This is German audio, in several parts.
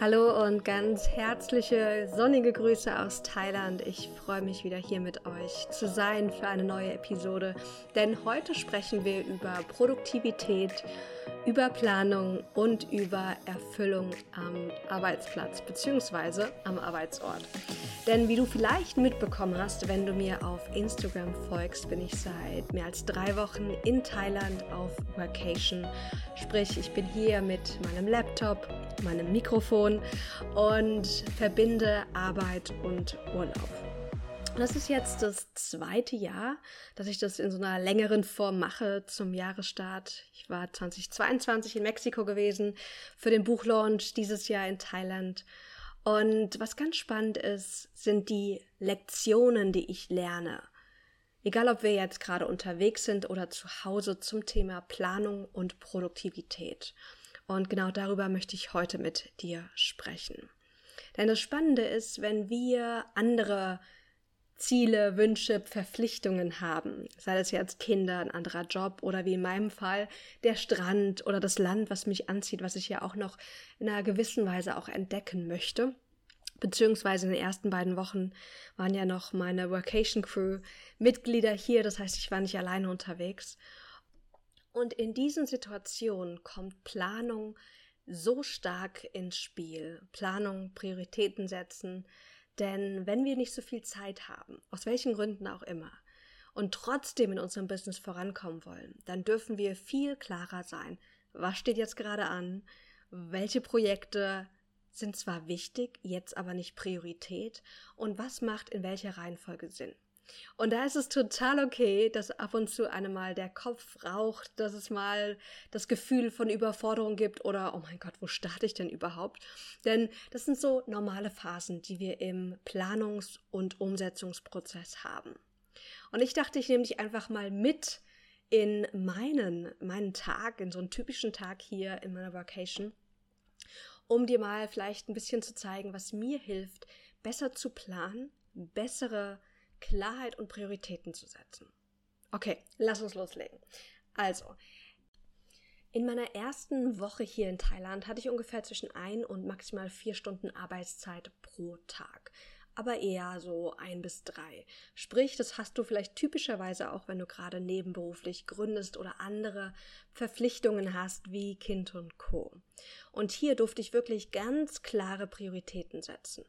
Hallo und ganz herzliche sonnige Grüße aus Thailand. Ich freue mich wieder hier mit euch zu sein für eine neue Episode, denn heute sprechen wir über Produktivität, über Planung und über Erfüllung am Arbeitsplatz bzw. am Arbeitsort. Denn wie du vielleicht mitbekommen hast, wenn du mir auf Instagram folgst, bin ich seit mehr als drei Wochen in Thailand auf Vacation. Sprich, ich bin hier mit meinem Laptop, meinem Mikrofon und verbinde Arbeit und Urlaub. Das ist jetzt das zweite Jahr, dass ich das in so einer längeren Form mache zum Jahresstart. Ich war 2022 in Mexiko gewesen für den Buchlaunch, dieses Jahr in Thailand. Und was ganz spannend ist, sind die Lektionen, die ich lerne. Egal, ob wir jetzt gerade unterwegs sind oder zu Hause zum Thema Planung und Produktivität. Und genau darüber möchte ich heute mit dir sprechen. Denn das Spannende ist, wenn wir andere Ziele, Wünsche, Verpflichtungen haben, sei das jetzt Kinder, ein anderer Job oder wie in meinem Fall der Strand oder das Land, was mich anzieht, was ich ja auch noch in einer gewissen Weise auch entdecken möchte. Beziehungsweise in den ersten beiden Wochen waren ja noch meine Workation Crew Mitglieder hier, das heißt, ich war nicht alleine unterwegs. Und in diesen Situationen kommt Planung so stark ins Spiel. Planung, Prioritäten setzen, denn wenn wir nicht so viel Zeit haben, aus welchen Gründen auch immer, und trotzdem in unserem Business vorankommen wollen, dann dürfen wir viel klarer sein. Was steht jetzt gerade an? Welche Projekte sind zwar wichtig, jetzt aber nicht Priorität? Und was macht in welcher Reihenfolge Sinn? Und da ist es total okay, dass ab und zu einem mal der Kopf raucht, dass es mal das Gefühl von Überforderung gibt oder, oh mein Gott, wo starte ich denn überhaupt? Denn das sind so normale Phasen, die wir im Planungs- und Umsetzungsprozess haben. Und ich dachte, ich nehme dich einfach mal mit in meinen, meinen Tag, in so einen typischen Tag hier in meiner Vacation, um dir mal vielleicht ein bisschen zu zeigen, was mir hilft, besser zu planen, bessere Klarheit und Prioritäten zu setzen. Okay, lass uns loslegen. Also, in meiner ersten Woche hier in Thailand hatte ich ungefähr zwischen ein und maximal vier Stunden Arbeitszeit pro Tag. Aber eher so ein bis drei. Sprich, das hast du vielleicht typischerweise auch, wenn du gerade nebenberuflich gründest oder andere Verpflichtungen hast, wie Kind und Co. Und hier durfte ich wirklich ganz klare Prioritäten setzen.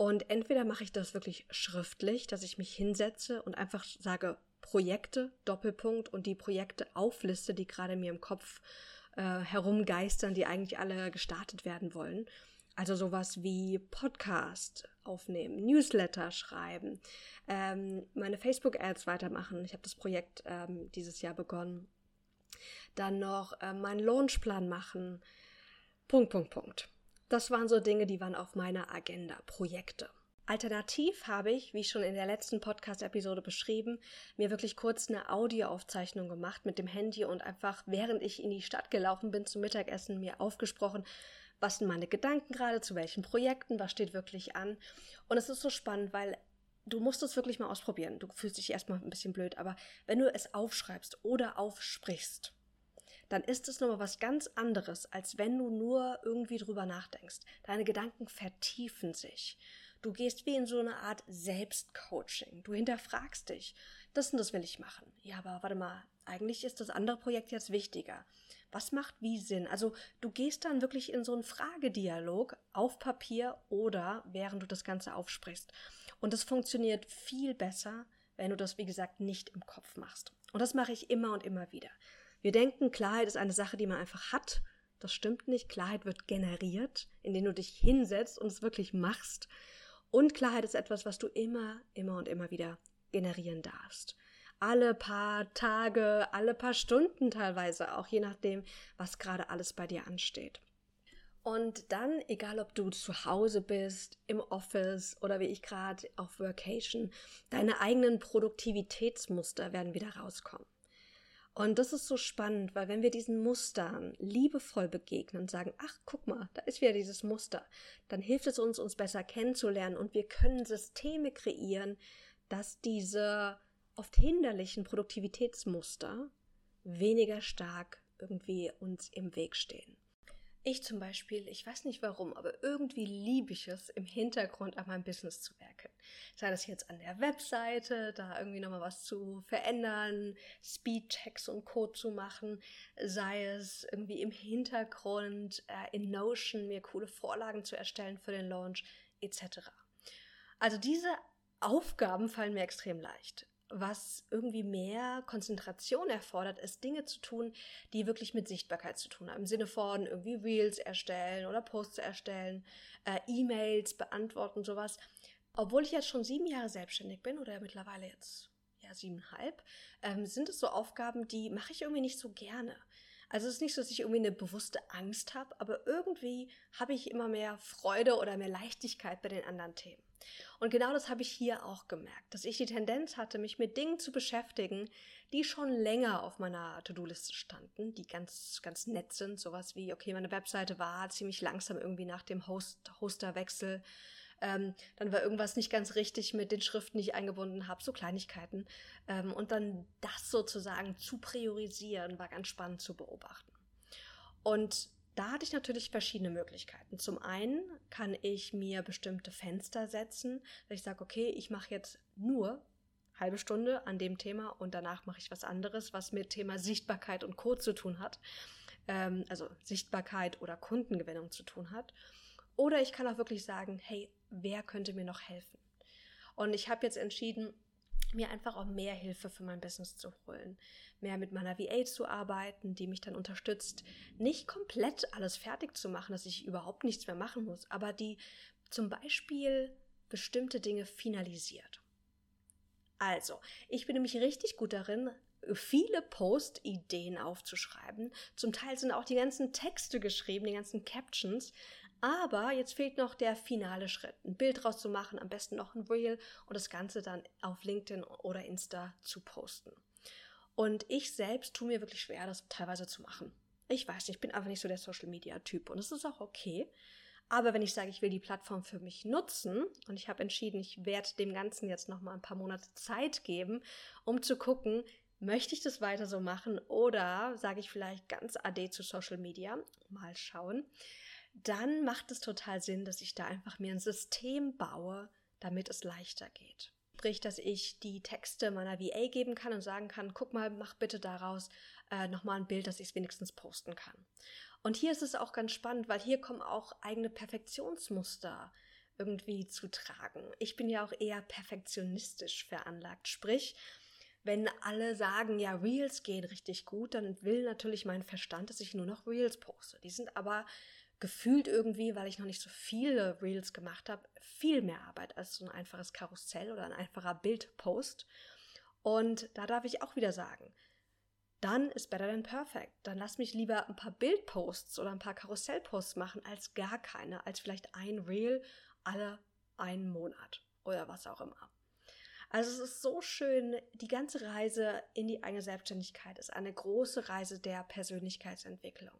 Und entweder mache ich das wirklich schriftlich, dass ich mich hinsetze und einfach sage Projekte, Doppelpunkt und die Projekte aufliste, die gerade mir im Kopf äh, herumgeistern, die eigentlich alle gestartet werden wollen. Also sowas wie Podcast aufnehmen, Newsletter schreiben, ähm, meine Facebook-Ads weitermachen. Ich habe das Projekt ähm, dieses Jahr begonnen. Dann noch äh, meinen Launchplan machen. Punkt, Punkt, Punkt. Das waren so Dinge, die waren auf meiner Agenda, Projekte. Alternativ habe ich, wie schon in der letzten Podcast-Episode beschrieben, mir wirklich kurz eine Audioaufzeichnung gemacht mit dem Handy und einfach, während ich in die Stadt gelaufen bin zum Mittagessen, mir aufgesprochen, was sind meine Gedanken gerade, zu welchen Projekten, was steht wirklich an. Und es ist so spannend, weil du musst es wirklich mal ausprobieren. Du fühlst dich erstmal ein bisschen blöd, aber wenn du es aufschreibst oder aufsprichst, dann ist es nochmal was ganz anderes, als wenn du nur irgendwie drüber nachdenkst. Deine Gedanken vertiefen sich. Du gehst wie in so eine Art Selbstcoaching. Du hinterfragst dich. Das und das will ich machen. Ja, aber warte mal, eigentlich ist das andere Projekt jetzt wichtiger. Was macht wie Sinn? Also du gehst dann wirklich in so einen Fragedialog auf Papier oder während du das Ganze aufsprichst. Und das funktioniert viel besser, wenn du das, wie gesagt, nicht im Kopf machst. Und das mache ich immer und immer wieder. Wir denken, Klarheit ist eine Sache, die man einfach hat. Das stimmt nicht. Klarheit wird generiert, indem du dich hinsetzt und es wirklich machst. Und Klarheit ist etwas, was du immer, immer und immer wieder generieren darfst. Alle paar Tage, alle paar Stunden teilweise, auch je nachdem, was gerade alles bei dir ansteht. Und dann, egal ob du zu Hause bist, im Office oder wie ich gerade auf Workation, deine eigenen Produktivitätsmuster werden wieder rauskommen. Und das ist so spannend, weil wenn wir diesen Mustern liebevoll begegnen und sagen, ach, guck mal, da ist wieder dieses Muster, dann hilft es uns, uns besser kennenzulernen und wir können Systeme kreieren, dass diese oft hinderlichen Produktivitätsmuster weniger stark irgendwie uns im Weg stehen. Ich zum Beispiel, ich weiß nicht warum, aber irgendwie liebe ich es, im Hintergrund an meinem Business zu werken. Sei das jetzt an der Webseite, da irgendwie nochmal was zu verändern, Speedchecks und Code zu machen, sei es irgendwie im Hintergrund äh, in Notion mir coole Vorlagen zu erstellen für den Launch, etc. Also diese Aufgaben fallen mir extrem leicht was irgendwie mehr Konzentration erfordert, ist Dinge zu tun, die wirklich mit Sichtbarkeit zu tun haben. Im Sinne von irgendwie Reels erstellen oder Posts erstellen, äh, E-Mails beantworten, sowas. Obwohl ich jetzt schon sieben Jahre selbstständig bin oder mittlerweile jetzt ja siebeneinhalb, ähm, sind es so Aufgaben, die mache ich irgendwie nicht so gerne. Also es ist nicht so, dass ich irgendwie eine bewusste Angst habe, aber irgendwie habe ich immer mehr Freude oder mehr Leichtigkeit bei den anderen Themen. Und genau das habe ich hier auch gemerkt, dass ich die Tendenz hatte, mich mit Dingen zu beschäftigen, die schon länger auf meiner To-Do-Liste standen, die ganz, ganz nett sind. Sowas wie, okay, meine Webseite war ziemlich langsam irgendwie nach dem Host, Hosterwechsel. Ähm, dann war irgendwas nicht ganz richtig mit den Schriften, die ich eingebunden habe, so Kleinigkeiten. Ähm, und dann das sozusagen zu priorisieren, war ganz spannend zu beobachten. Und da hatte ich natürlich verschiedene Möglichkeiten. Zum einen kann ich mir bestimmte Fenster setzen, dass ich sage, okay, ich mache jetzt nur halbe Stunde an dem Thema und danach mache ich was anderes, was mit Thema Sichtbarkeit und Code zu tun hat. Ähm, also Sichtbarkeit oder Kundengewinnung zu tun hat. Oder ich kann auch wirklich sagen, hey, wer könnte mir noch helfen? Und ich habe jetzt entschieden, mir einfach auch mehr Hilfe für mein Business zu holen, mehr mit meiner VA zu arbeiten, die mich dann unterstützt, nicht komplett alles fertig zu machen, dass ich überhaupt nichts mehr machen muss, aber die zum Beispiel bestimmte Dinge finalisiert. Also, ich bin nämlich richtig gut darin, viele Post-Ideen aufzuschreiben. Zum Teil sind auch die ganzen Texte geschrieben, die ganzen Captions. Aber jetzt fehlt noch der finale Schritt, ein Bild draus zu machen, am besten noch ein Reel und das Ganze dann auf LinkedIn oder Insta zu posten. Und ich selbst tue mir wirklich schwer, das teilweise zu machen. Ich weiß nicht, ich bin einfach nicht so der Social Media Typ und es ist auch okay. Aber wenn ich sage, ich will die Plattform für mich nutzen und ich habe entschieden, ich werde dem Ganzen jetzt noch mal ein paar Monate Zeit geben, um zu gucken, möchte ich das weiter so machen oder sage ich vielleicht ganz AD zu Social Media? Mal schauen dann macht es total Sinn, dass ich da einfach mir ein System baue, damit es leichter geht. Sprich, dass ich die Texte meiner VA geben kann und sagen kann, guck mal, mach bitte daraus äh, nochmal ein Bild, dass ich es wenigstens posten kann. Und hier ist es auch ganz spannend, weil hier kommen auch eigene Perfektionsmuster irgendwie zu tragen. Ich bin ja auch eher perfektionistisch veranlagt. Sprich, wenn alle sagen, ja, Reels gehen richtig gut, dann will natürlich mein Verstand, dass ich nur noch Reels poste. Die sind aber gefühlt irgendwie, weil ich noch nicht so viele Reels gemacht habe, viel mehr Arbeit als so ein einfaches Karussell oder ein einfacher Bildpost. Und da darf ich auch wieder sagen, dann ist better than perfect. Dann lass mich lieber ein paar Bildposts oder ein paar Karussellposts machen als gar keine, als vielleicht ein Reel alle einen Monat oder was auch immer. Also es ist so schön, die ganze Reise in die eigene Selbstständigkeit ist eine große Reise der Persönlichkeitsentwicklung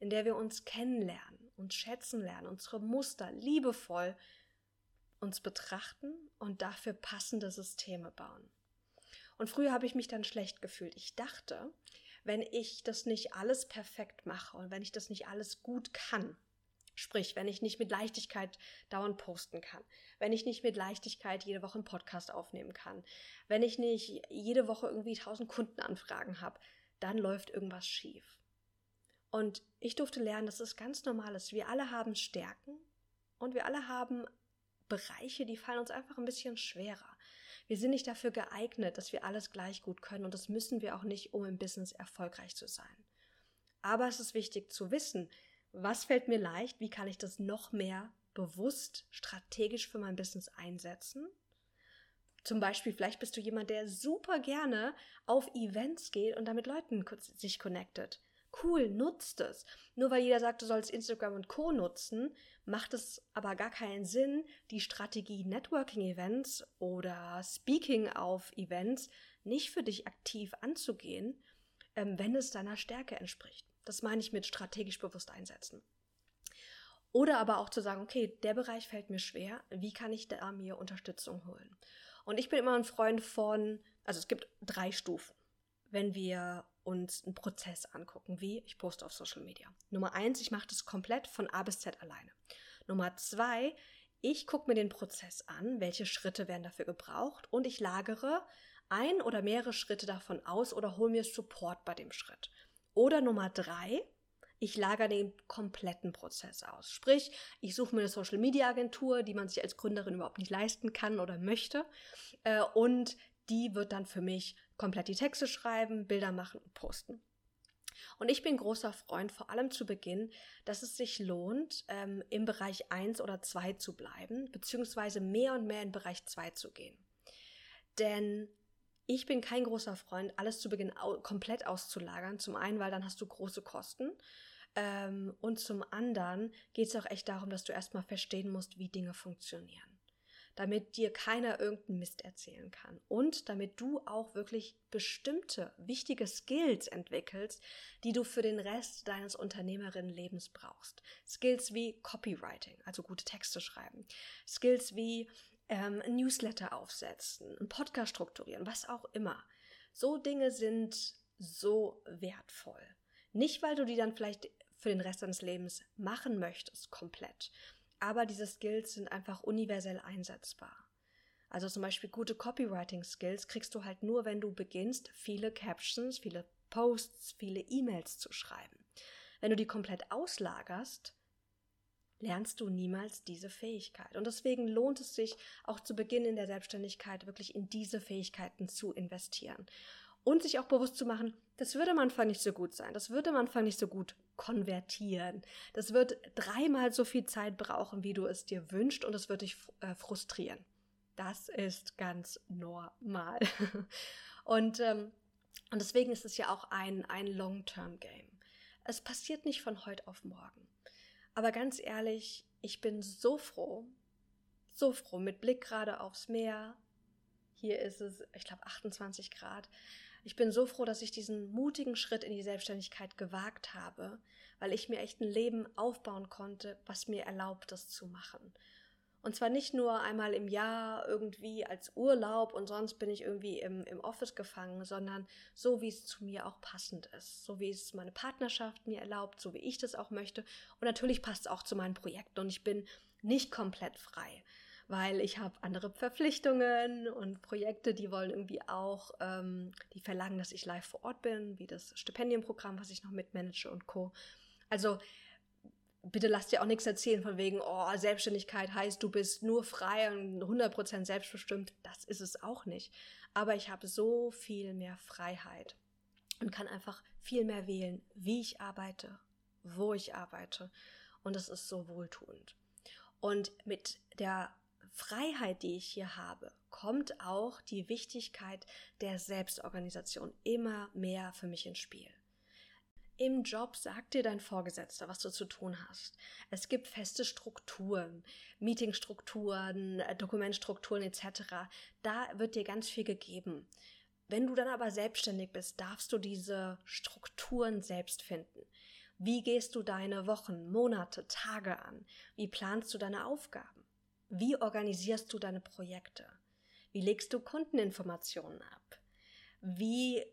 in der wir uns kennenlernen, uns schätzen lernen, unsere Muster liebevoll uns betrachten und dafür passende Systeme bauen. Und früher habe ich mich dann schlecht gefühlt. Ich dachte, wenn ich das nicht alles perfekt mache und wenn ich das nicht alles gut kann, sprich, wenn ich nicht mit Leichtigkeit dauernd posten kann, wenn ich nicht mit Leichtigkeit jede Woche einen Podcast aufnehmen kann, wenn ich nicht jede Woche irgendwie tausend Kundenanfragen habe, dann läuft irgendwas schief. Und ich durfte lernen, dass es ganz normal ist. Wir alle haben Stärken und wir alle haben Bereiche, die fallen uns einfach ein bisschen schwerer. Wir sind nicht dafür geeignet, dass wir alles gleich gut können und das müssen wir auch nicht, um im Business erfolgreich zu sein. Aber es ist wichtig zu wissen, was fällt mir leicht, wie kann ich das noch mehr bewusst, strategisch für mein Business einsetzen. Zum Beispiel, vielleicht bist du jemand, der super gerne auf Events geht und damit Leuten sich connectet. Cool, nutzt es. Nur weil jeder sagt, du sollst Instagram und Co. nutzen, macht es aber gar keinen Sinn, die Strategie Networking-Events oder Speaking auf Events nicht für dich aktiv anzugehen, ähm, wenn es deiner Stärke entspricht. Das meine ich mit strategisch bewusst einsetzen. Oder aber auch zu sagen, okay, der Bereich fällt mir schwer, wie kann ich da mir Unterstützung holen? Und ich bin immer ein Freund von, also es gibt drei Stufen. Wenn wir uns einen Prozess angucken, wie ich poste auf Social Media. Nummer eins, ich mache das komplett von A bis Z alleine. Nummer zwei, ich gucke mir den Prozess an, welche Schritte werden dafür gebraucht und ich lagere ein oder mehrere Schritte davon aus oder hole mir Support bei dem Schritt. Oder Nummer drei, ich lagere den kompletten Prozess aus. Sprich, ich suche mir eine Social Media Agentur, die man sich als Gründerin überhaupt nicht leisten kann oder möchte. Äh, und die wird dann für mich komplett die Texte schreiben, Bilder machen und posten. Und ich bin großer Freund, vor allem zu Beginn, dass es sich lohnt, ähm, im Bereich 1 oder 2 zu bleiben, beziehungsweise mehr und mehr in Bereich 2 zu gehen. Denn ich bin kein großer Freund, alles zu Beginn au komplett auszulagern. Zum einen, weil dann hast du große Kosten. Ähm, und zum anderen geht es auch echt darum, dass du erstmal verstehen musst, wie Dinge funktionieren damit dir keiner irgendeinen Mist erzählen kann und damit du auch wirklich bestimmte wichtige Skills entwickelst, die du für den Rest deines Unternehmerinnenlebens brauchst. Skills wie Copywriting, also gute Texte schreiben. Skills wie ähm, ein Newsletter aufsetzen, ein Podcast strukturieren, was auch immer. So Dinge sind so wertvoll. Nicht, weil du die dann vielleicht für den Rest deines Lebens machen möchtest, komplett, aber diese Skills sind einfach universell einsetzbar. Also zum Beispiel gute Copywriting-Skills kriegst du halt nur, wenn du beginnst, viele Captions, viele Posts, viele E-Mails zu schreiben. Wenn du die komplett auslagerst, lernst du niemals diese Fähigkeit. Und deswegen lohnt es sich auch zu Beginn in der Selbstständigkeit wirklich in diese Fähigkeiten zu investieren. Und sich auch bewusst zu machen, das würde am Anfang nicht so gut sein, das würde am Anfang nicht so gut konvertieren. Das wird dreimal so viel Zeit brauchen, wie du es dir wünschst und es wird dich äh, frustrieren. Das ist ganz normal. und, ähm, und deswegen ist es ja auch ein, ein Long-Term-Game. Es passiert nicht von heute auf morgen. Aber ganz ehrlich, ich bin so froh, so froh, mit Blick gerade aufs Meer. Hier ist es, ich glaube, 28 Grad. Ich bin so froh, dass ich diesen mutigen Schritt in die Selbstständigkeit gewagt habe, weil ich mir echt ein Leben aufbauen konnte, was mir erlaubt, das zu machen. Und zwar nicht nur einmal im Jahr irgendwie als Urlaub und sonst bin ich irgendwie im, im Office gefangen, sondern so, wie es zu mir auch passend ist. So wie es meine Partnerschaft mir erlaubt, so wie ich das auch möchte. Und natürlich passt es auch zu meinen Projekten und ich bin nicht komplett frei weil ich habe andere Verpflichtungen und Projekte, die wollen irgendwie auch, ähm, die verlangen, dass ich live vor Ort bin, wie das Stipendienprogramm, was ich noch mitmanage und Co. Also bitte lasst dir auch nichts erzählen von wegen, oh, Selbstständigkeit heißt, du bist nur frei und 100% selbstbestimmt. Das ist es auch nicht. Aber ich habe so viel mehr Freiheit und kann einfach viel mehr wählen, wie ich arbeite, wo ich arbeite. Und das ist so wohltuend. Und mit der Freiheit, die ich hier habe, kommt auch die Wichtigkeit der Selbstorganisation immer mehr für mich ins Spiel. Im Job sagt dir dein Vorgesetzter, was du zu tun hast. Es gibt feste Strukturen, Meetingstrukturen, Dokumentstrukturen etc. Da wird dir ganz viel gegeben. Wenn du dann aber selbstständig bist, darfst du diese Strukturen selbst finden. Wie gehst du deine Wochen, Monate, Tage an? Wie planst du deine Aufgaben? Wie organisierst du deine Projekte? Wie legst du Kundeninformationen ab? Wie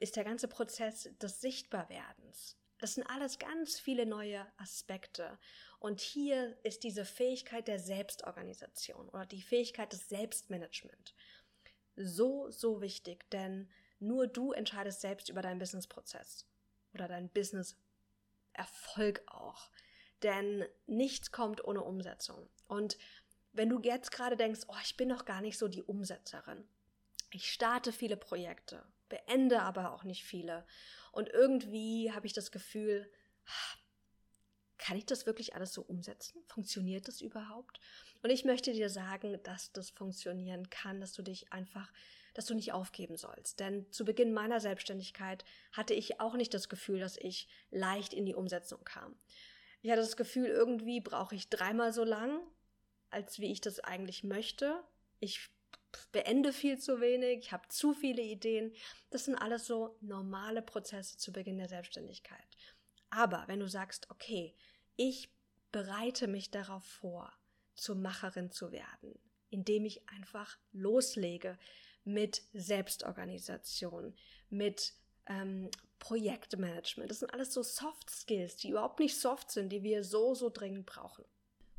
ist der ganze Prozess des Sichtbarwerdens? Das sind alles ganz viele neue Aspekte. Und hier ist diese Fähigkeit der Selbstorganisation oder die Fähigkeit des Selbstmanagement so, so wichtig, denn nur du entscheidest selbst über deinen Businessprozess oder deinen Business-Erfolg auch. Denn nichts kommt ohne Umsetzung. Und wenn du jetzt gerade denkst, oh, ich bin noch gar nicht so die Umsetzerin. Ich starte viele Projekte, beende aber auch nicht viele. Und irgendwie habe ich das Gefühl, kann ich das wirklich alles so umsetzen? Funktioniert das überhaupt? Und ich möchte dir sagen, dass das funktionieren kann, dass du dich einfach, dass du nicht aufgeben sollst. Denn zu Beginn meiner Selbstständigkeit hatte ich auch nicht das Gefühl, dass ich leicht in die Umsetzung kam. Ich hatte das Gefühl, irgendwie brauche ich dreimal so lang, als wie ich das eigentlich möchte. Ich beende viel zu wenig, ich habe zu viele Ideen. Das sind alles so normale Prozesse zu Beginn der Selbstständigkeit. Aber wenn du sagst, okay, ich bereite mich darauf vor, zur Macherin zu werden, indem ich einfach loslege mit Selbstorganisation, mit ähm, Projektmanagement. Das sind alles so Soft Skills, die überhaupt nicht soft sind, die wir so, so dringend brauchen.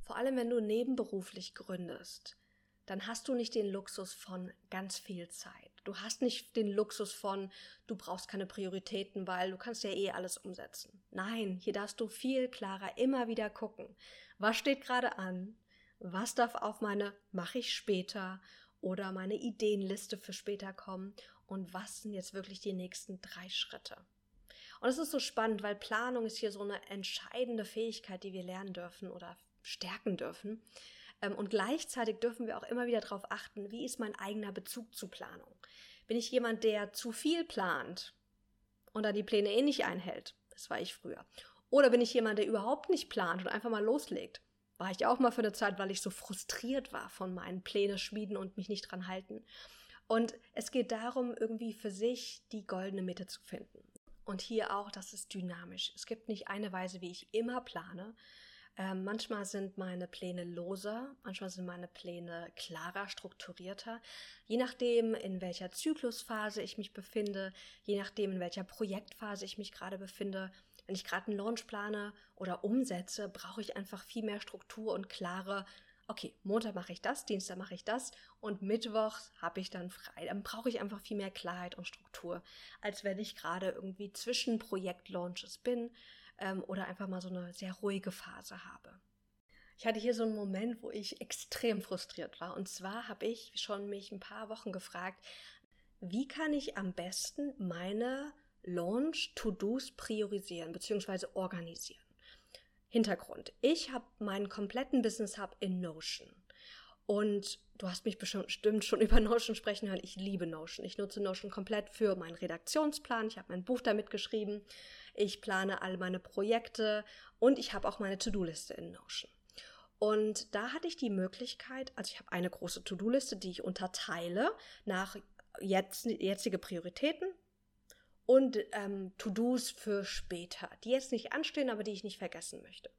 Vor allem, wenn du nebenberuflich gründest, dann hast du nicht den Luxus von ganz viel Zeit. Du hast nicht den Luxus von, du brauchst keine Prioritäten, weil du kannst ja eh alles umsetzen. Nein, hier darfst du viel klarer immer wieder gucken. Was steht gerade an? Was darf auf meine mache ich später oder meine Ideenliste für später kommen? Und was sind jetzt wirklich die nächsten drei Schritte? Und es ist so spannend, weil Planung ist hier so eine entscheidende Fähigkeit, die wir lernen dürfen oder stärken dürfen. Ähm, und gleichzeitig dürfen wir auch immer wieder darauf achten, wie ist mein eigener Bezug zu Planung. Bin ich jemand, der zu viel plant und dann die Pläne eh nicht einhält? Das war ich früher. Oder bin ich jemand, der überhaupt nicht plant und einfach mal loslegt? War ich auch mal für eine Zeit, weil ich so frustriert war von meinen Pläne schmieden und mich nicht dran halten. Und es geht darum, irgendwie für sich die goldene Mitte zu finden. Und hier auch, das ist dynamisch. Es gibt nicht eine Weise, wie ich immer plane, ähm, manchmal sind meine Pläne loser, manchmal sind meine Pläne klarer, strukturierter. Je nachdem, in welcher Zyklusphase ich mich befinde, je nachdem, in welcher Projektphase ich mich gerade befinde. Wenn ich gerade einen Launch plane oder umsetze, brauche ich einfach viel mehr Struktur und klare okay, Montag mache ich das, Dienstag mache ich das und Mittwochs habe ich dann frei. Dann brauche ich einfach viel mehr Klarheit und Struktur, als wenn ich gerade irgendwie zwischen Projektlaunches bin ähm, oder einfach mal so eine sehr ruhige Phase habe. Ich hatte hier so einen Moment, wo ich extrem frustriert war. Und zwar habe ich schon mich ein paar Wochen gefragt, wie kann ich am besten meine Launch-To-Dos priorisieren bzw. organisieren. Hintergrund. Ich habe meinen kompletten Business Hub in Notion. Und du hast mich bestimmt schon über Notion sprechen hören. Ich liebe Notion. Ich nutze Notion komplett für meinen Redaktionsplan. Ich habe mein Buch damit geschrieben. Ich plane all meine Projekte und ich habe auch meine To-Do-Liste in Notion. Und da hatte ich die Möglichkeit, also ich habe eine große To-Do-Liste, die ich unterteile nach jetzt, jetzige Prioritäten und ähm, To-Dos für später, die jetzt nicht anstehen, aber die ich nicht vergessen möchte.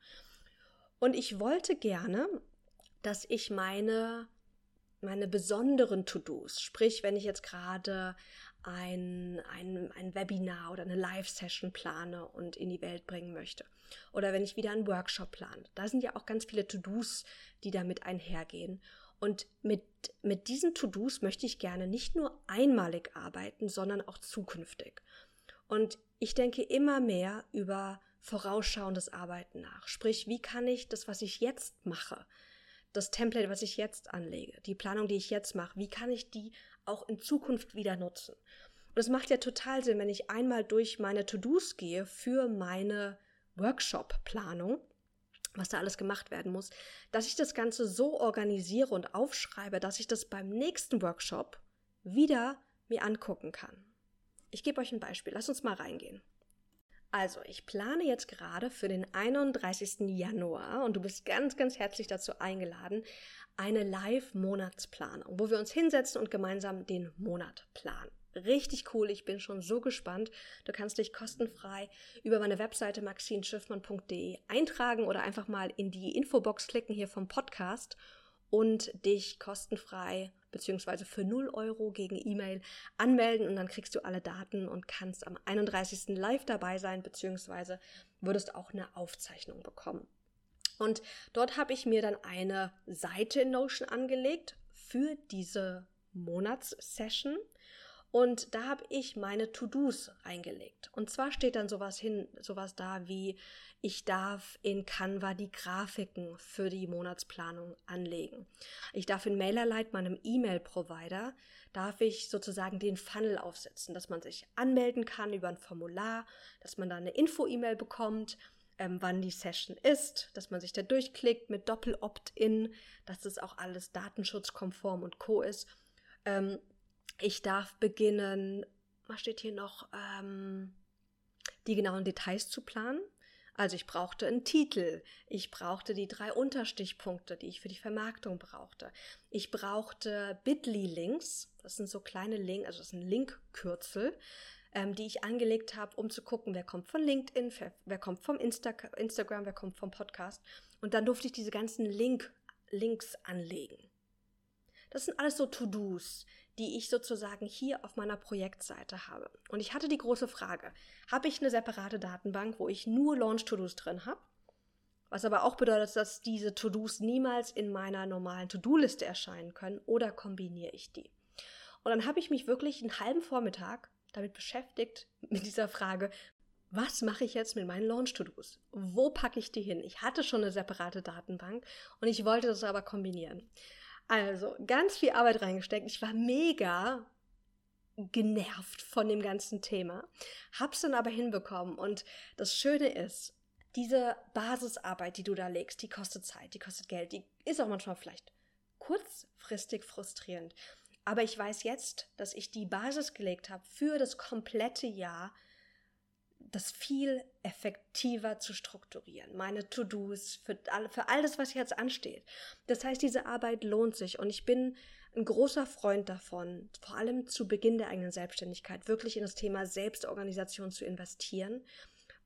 Und ich wollte gerne, dass ich meine meine besonderen To-Dos, sprich, wenn ich jetzt gerade ein, ein, ein Webinar oder eine Live-Session plane und in die Welt bringen möchte. Oder wenn ich wieder einen Workshop plane. Da sind ja auch ganz viele To-Dos, die damit einhergehen. Und mit, mit diesen To-Dos möchte ich gerne nicht nur einmalig arbeiten, sondern auch zukünftig. Und ich denke immer mehr über vorausschauendes Arbeiten nach. Sprich, wie kann ich das, was ich jetzt mache, das Template, was ich jetzt anlege, die Planung, die ich jetzt mache, wie kann ich die auch in Zukunft wieder nutzen? Und es macht ja total Sinn, wenn ich einmal durch meine To-Dos gehe für meine Workshop-Planung, was da alles gemacht werden muss, dass ich das Ganze so organisiere und aufschreibe, dass ich das beim nächsten Workshop wieder mir angucken kann. Ich gebe euch ein Beispiel. Lass uns mal reingehen. Also, ich plane jetzt gerade für den 31. Januar und du bist ganz, ganz herzlich dazu eingeladen, eine Live-Monatsplanung, wo wir uns hinsetzen und gemeinsam den Monat planen. Richtig cool, ich bin schon so gespannt. Du kannst dich kostenfrei über meine Webseite maxinschiffmann.de eintragen oder einfach mal in die Infobox klicken hier vom Podcast und dich kostenfrei beziehungsweise für 0 Euro gegen E-Mail anmelden und dann kriegst du alle Daten und kannst am 31. live dabei sein, beziehungsweise würdest auch eine Aufzeichnung bekommen. Und dort habe ich mir dann eine Seite in Notion angelegt für diese Monatssession und da habe ich meine To-Dos reingelegt. Und zwar steht dann sowas hin, sowas da wie, ich darf in Canva die Grafiken für die Monatsplanung anlegen. Ich darf in MailerLite, meinem E-Mail-Provider, darf ich sozusagen den Funnel aufsetzen, dass man sich anmelden kann über ein Formular, dass man da eine Info-E-Mail bekommt, ähm, wann die Session ist, dass man sich da durchklickt mit Doppel-Opt-in, dass das auch alles datenschutzkonform und co ist. Ähm, ich darf beginnen, was steht hier noch, ähm, die genauen Details zu planen. Also ich brauchte einen Titel, ich brauchte die drei Unterstichpunkte, die ich für die Vermarktung brauchte. Ich brauchte Bitly-Links, das sind so kleine Links, also das sind Linkkürzel, ähm, die ich angelegt habe, um zu gucken, wer kommt von LinkedIn, wer, wer kommt vom Insta Instagram, wer kommt vom Podcast. Und dann durfte ich diese ganzen Link Links anlegen. Das sind alles so To-Dos, die ich sozusagen hier auf meiner Projektseite habe. Und ich hatte die große Frage, habe ich eine separate Datenbank, wo ich nur Launch-To-Dos drin habe? Was aber auch bedeutet, dass diese To-Dos niemals in meiner normalen To-Do-Liste erscheinen können oder kombiniere ich die? Und dann habe ich mich wirklich einen halben Vormittag damit beschäftigt, mit dieser Frage, was mache ich jetzt mit meinen Launch-To-Dos? Wo packe ich die hin? Ich hatte schon eine separate Datenbank und ich wollte das aber kombinieren. Also ganz viel Arbeit reingesteckt. Ich war mega genervt von dem ganzen Thema, hab's dann aber hinbekommen und das Schöne ist, diese Basisarbeit, die du da legst, die kostet Zeit, die kostet Geld, die ist auch manchmal vielleicht kurzfristig frustrierend. Aber ich weiß jetzt, dass ich die Basis gelegt habe für das komplette Jahr, das viel effektiver zu strukturieren. Meine To-Dos, für, all, für all das, was jetzt ansteht. Das heißt, diese Arbeit lohnt sich und ich bin ein großer Freund davon, vor allem zu Beginn der eigenen Selbstständigkeit, wirklich in das Thema Selbstorganisation zu investieren,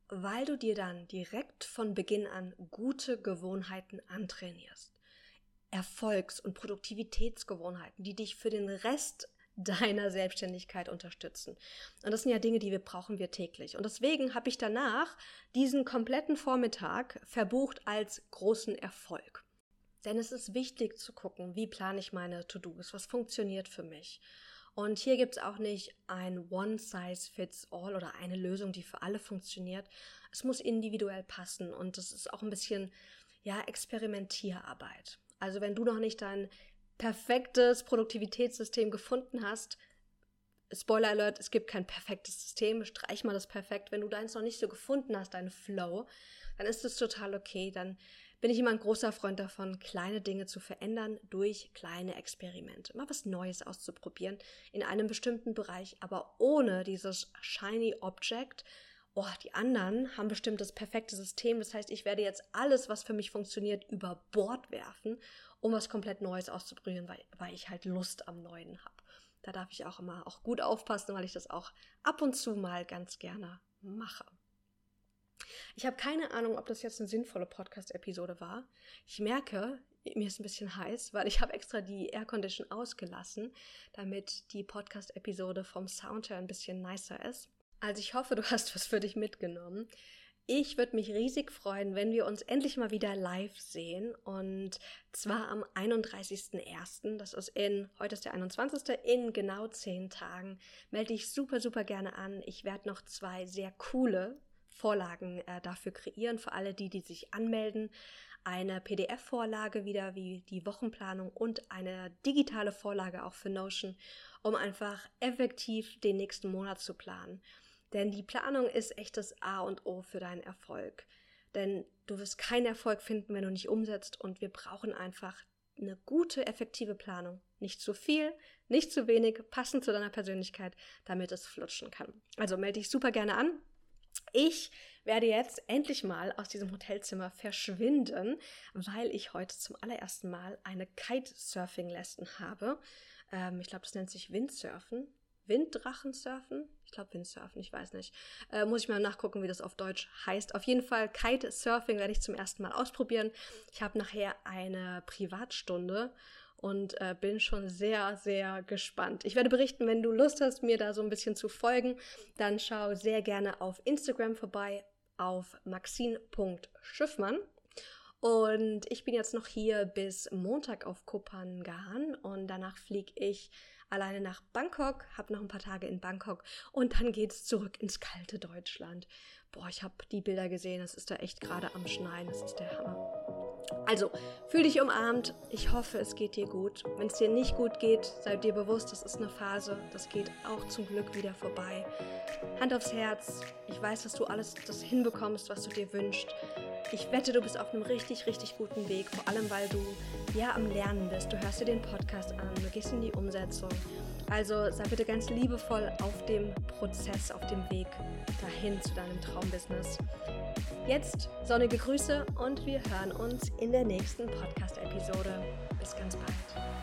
weil du dir dann direkt von Beginn an gute Gewohnheiten antrainierst. Erfolgs- und Produktivitätsgewohnheiten, die dich für den Rest deiner Selbstständigkeit unterstützen. Und das sind ja Dinge, die wir brauchen wir täglich. Und deswegen habe ich danach diesen kompletten Vormittag verbucht als großen Erfolg. Denn es ist wichtig zu gucken, wie plane ich meine To-Dos, was funktioniert für mich. Und hier gibt es auch nicht ein One-Size-Fits-All oder eine Lösung, die für alle funktioniert. Es muss individuell passen und es ist auch ein bisschen, ja, Experimentierarbeit. Also wenn du noch nicht dein perfektes Produktivitätssystem gefunden hast, Spoiler Alert, es gibt kein perfektes System, streich mal das perfekt. Wenn du deins noch nicht so gefunden hast, deinen Flow, dann ist es total okay. Dann bin ich immer ein großer Freund davon, kleine Dinge zu verändern durch kleine Experimente. Mal was Neues auszuprobieren in einem bestimmten Bereich, aber ohne dieses shiny Object. Oh, die anderen haben bestimmt das perfekte System. Das heißt, ich werde jetzt alles, was für mich funktioniert, über Bord werfen um was komplett Neues auszuprobieren, weil, weil ich halt Lust am Neuen habe. Da darf ich auch immer auch gut aufpassen, weil ich das auch ab und zu mal ganz gerne mache. Ich habe keine Ahnung, ob das jetzt eine sinnvolle Podcast-Episode war. Ich merke, mir ist ein bisschen heiß, weil ich habe extra die Aircondition ausgelassen, damit die Podcast-Episode vom Sound her ein bisschen nicer ist. Also ich hoffe, du hast was für dich mitgenommen. Ich würde mich riesig freuen, wenn wir uns endlich mal wieder live sehen. Und zwar am 31.01. Das ist in, heute ist der 21. In genau zehn Tagen. Melde dich super, super gerne an. Ich werde noch zwei sehr coole Vorlagen äh, dafür kreieren, für alle die, die sich anmelden. Eine PDF-Vorlage wieder wie die Wochenplanung und eine digitale Vorlage auch für Notion, um einfach effektiv den nächsten Monat zu planen. Denn die Planung ist echt das A und O für deinen Erfolg. Denn du wirst keinen Erfolg finden, wenn du nicht umsetzt und wir brauchen einfach eine gute, effektive Planung. Nicht zu viel, nicht zu wenig, passend zu deiner Persönlichkeit, damit es flutschen kann. Also melde dich super gerne an. Ich werde jetzt endlich mal aus diesem Hotelzimmer verschwinden, weil ich heute zum allerersten Mal eine Kitesurfing-Lesson habe. Ähm, ich glaube, das nennt sich Windsurfen. Winddrachensurfen? Ich glaube Windsurfen, ich weiß nicht. Äh, muss ich mal nachgucken, wie das auf Deutsch heißt. Auf jeden Fall Kitesurfing werde ich zum ersten Mal ausprobieren. Ich habe nachher eine Privatstunde und äh, bin schon sehr, sehr gespannt. Ich werde berichten, wenn du Lust hast, mir da so ein bisschen zu folgen, dann schau sehr gerne auf Instagram vorbei auf maxine.schiffmann. Und ich bin jetzt noch hier bis Montag auf Kopangan und danach fliege ich alleine nach Bangkok, habe noch ein paar Tage in Bangkok und dann geht's zurück ins kalte Deutschland. Boah, ich habe die Bilder gesehen, es ist da echt gerade am Schneien, das ist der Hammer. Also, fühl dich umarmt. Ich hoffe, es geht dir gut. Wenn es dir nicht gut geht, sei dir bewusst, das ist eine Phase. Das geht auch zum Glück wieder vorbei. Hand aufs Herz. Ich weiß, dass du alles das hinbekommst, was du dir wünschst. Ich wette, du bist auf einem richtig, richtig guten Weg, vor allem weil du ja am Lernen bist. Du hörst dir den Podcast an, du gehst in die Umsetzung. Also sei bitte ganz liebevoll auf dem Prozess, auf dem Weg dahin zu deinem Traumbusiness. Jetzt sonnige Grüße und wir hören uns in der nächsten Podcast-Episode. Bis ganz bald.